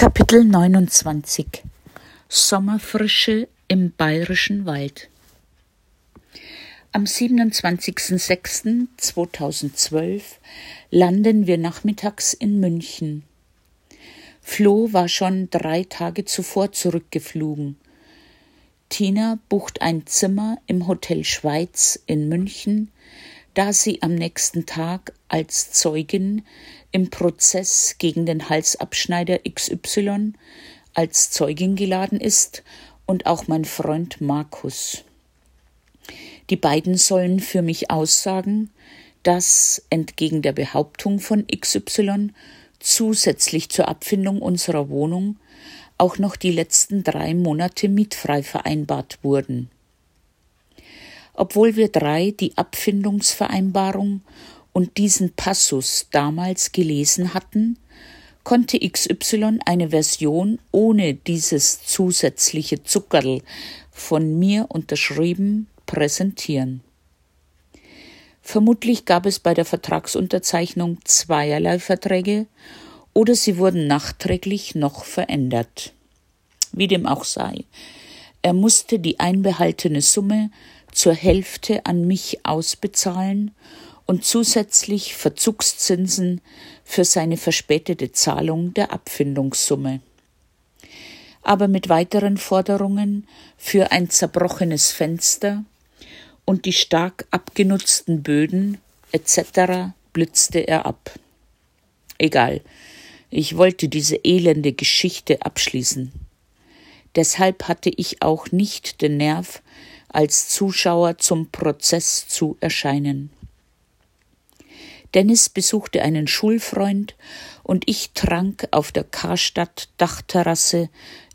Kapitel 29 Sommerfrische im bayerischen Wald Am 27.06.2012 landen wir nachmittags in München. Flo war schon drei Tage zuvor zurückgeflogen. Tina bucht ein Zimmer im Hotel Schweiz in München, da sie am nächsten Tag als Zeugin im Prozess gegen den Halsabschneider XY als Zeugin geladen ist und auch mein Freund Markus. Die beiden sollen für mich aussagen, dass entgegen der Behauptung von XY zusätzlich zur Abfindung unserer Wohnung auch noch die letzten drei Monate mietfrei vereinbart wurden. Obwohl wir drei die Abfindungsvereinbarung und diesen Passus damals gelesen hatten, konnte XY eine Version ohne dieses zusätzliche Zuckerl von mir unterschrieben präsentieren. Vermutlich gab es bei der Vertragsunterzeichnung zweierlei Verträge oder sie wurden nachträglich noch verändert. Wie dem auch sei, er musste die einbehaltene Summe zur Hälfte an mich ausbezahlen und zusätzlich Verzugszinsen für seine verspätete Zahlung der Abfindungssumme. Aber mit weiteren Forderungen für ein zerbrochenes Fenster und die stark abgenutzten Böden etc. blitzte er ab. Egal, ich wollte diese elende Geschichte abschließen. Deshalb hatte ich auch nicht den Nerv, als Zuschauer zum Prozess zu erscheinen. Dennis besuchte einen Schulfreund und ich trank auf der Karstadt Dachterrasse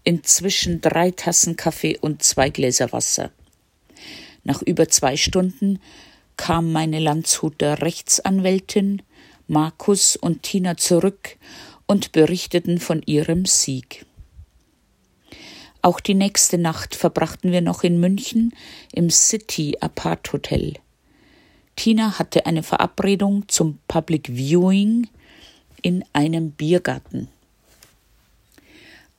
inzwischen drei Tassen Kaffee und zwei Gläser Wasser. Nach über zwei Stunden kam meine Landshuter Rechtsanwältin, Markus und Tina zurück und berichteten von ihrem Sieg. Auch die nächste Nacht verbrachten wir noch in München im City Apart Hotel. Tina hatte eine Verabredung zum Public Viewing in einem Biergarten.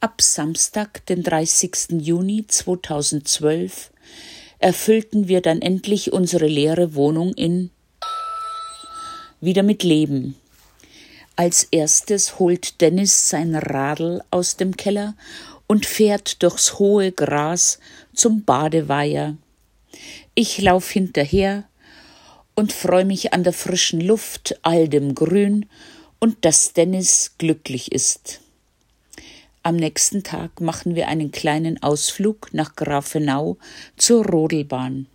Ab Samstag, den 30. Juni 2012, erfüllten wir dann endlich unsere leere Wohnung in wieder mit Leben. Als erstes holt Dennis sein Radl aus dem Keller und fährt durchs hohe Gras zum Badeweiher. Ich lauf hinterher und freue mich an der frischen Luft, all dem Grün und dass Dennis glücklich ist. Am nächsten Tag machen wir einen kleinen Ausflug nach Grafenau zur Rodelbahn.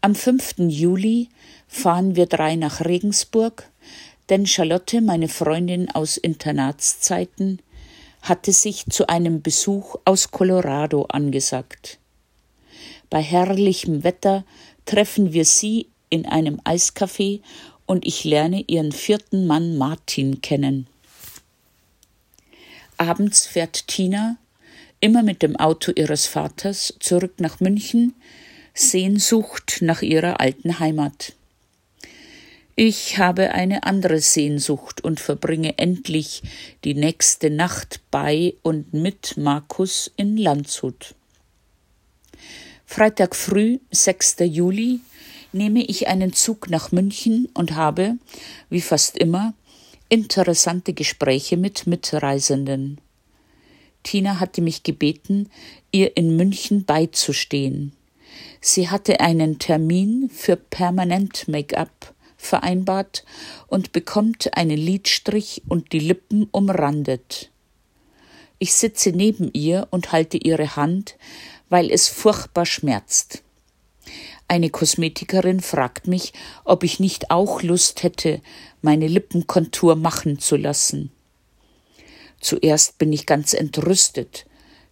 Am 5. Juli fahren wir drei nach Regensburg, denn Charlotte, meine Freundin aus Internatszeiten, hatte sich zu einem Besuch aus Colorado angesagt. Bei herrlichem Wetter treffen wir sie in einem Eiscafé und ich lerne ihren vierten Mann Martin kennen. Abends fährt Tina, immer mit dem Auto ihres Vaters, zurück nach München, Sehnsucht nach ihrer alten Heimat. Ich habe eine andere Sehnsucht und verbringe endlich die nächste Nacht bei und mit Markus in Landshut. Freitag früh, 6. Juli, nehme ich einen Zug nach München und habe, wie fast immer, interessante Gespräche mit Mitreisenden. Tina hatte mich gebeten, ihr in München beizustehen. Sie hatte einen Termin für Permanent Make-up vereinbart und bekommt einen Lidstrich und die Lippen umrandet. Ich sitze neben ihr und halte ihre Hand, weil es furchtbar schmerzt. Eine Kosmetikerin fragt mich, ob ich nicht auch Lust hätte, meine Lippenkontur machen zu lassen. Zuerst bin ich ganz entrüstet,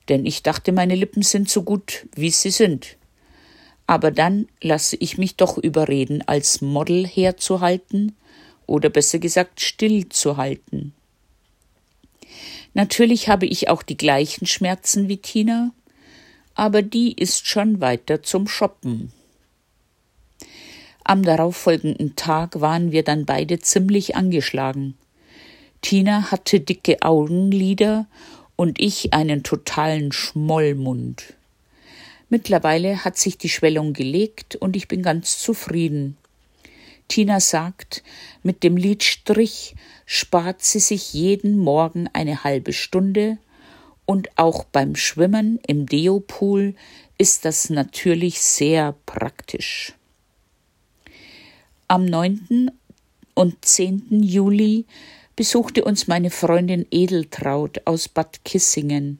denn ich dachte, meine Lippen sind so gut, wie sie sind aber dann lasse ich mich doch überreden, als Model herzuhalten oder besser gesagt stillzuhalten. Natürlich habe ich auch die gleichen Schmerzen wie Tina, aber die ist schon weiter zum Shoppen. Am darauffolgenden Tag waren wir dann beide ziemlich angeschlagen. Tina hatte dicke Augenlider und ich einen totalen Schmollmund. Mittlerweile hat sich die Schwellung gelegt und ich bin ganz zufrieden. Tina sagt, mit dem Lidstrich spart sie sich jeden Morgen eine halbe Stunde und auch beim Schwimmen im Deopool ist das natürlich sehr praktisch. Am 9. und 10. Juli besuchte uns meine Freundin Edeltraut aus Bad Kissingen.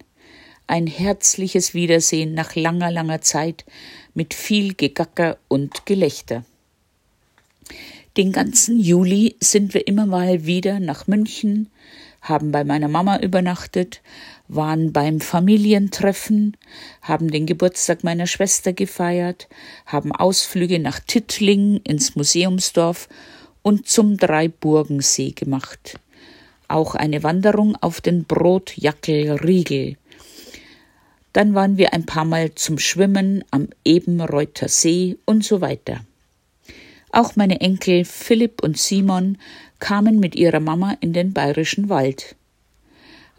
Ein herzliches Wiedersehen nach langer, langer Zeit mit viel Gegacker und Gelächter. Den ganzen Juli sind wir immer mal wieder nach München, haben bei meiner Mama übernachtet, waren beim Familientreffen, haben den Geburtstag meiner Schwester gefeiert, haben Ausflüge nach Tittlingen ins Museumsdorf und zum Dreiburgensee gemacht. Auch eine Wanderung auf den Brotjackel Riegel. Dann waren wir ein paar Mal zum Schwimmen am Ebenreuter See und so weiter. Auch meine Enkel Philipp und Simon kamen mit ihrer Mama in den bayerischen Wald.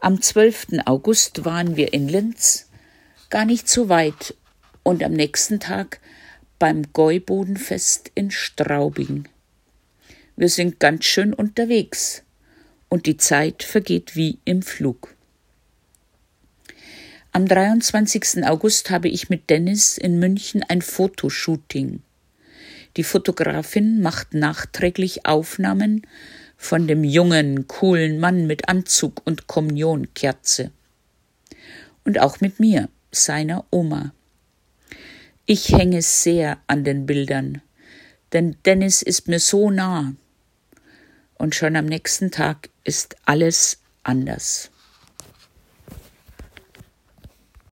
Am 12. August waren wir in Linz, gar nicht so weit, und am nächsten Tag beim Gäubodenfest in Straubing. Wir sind ganz schön unterwegs und die Zeit vergeht wie im Flug. Am 23. August habe ich mit Dennis in München ein Fotoshooting. Die Fotografin macht nachträglich Aufnahmen von dem jungen, coolen Mann mit Anzug und Kommunionkerze. Und auch mit mir, seiner Oma. Ich hänge sehr an den Bildern, denn Dennis ist mir so nah. Und schon am nächsten Tag ist alles anders.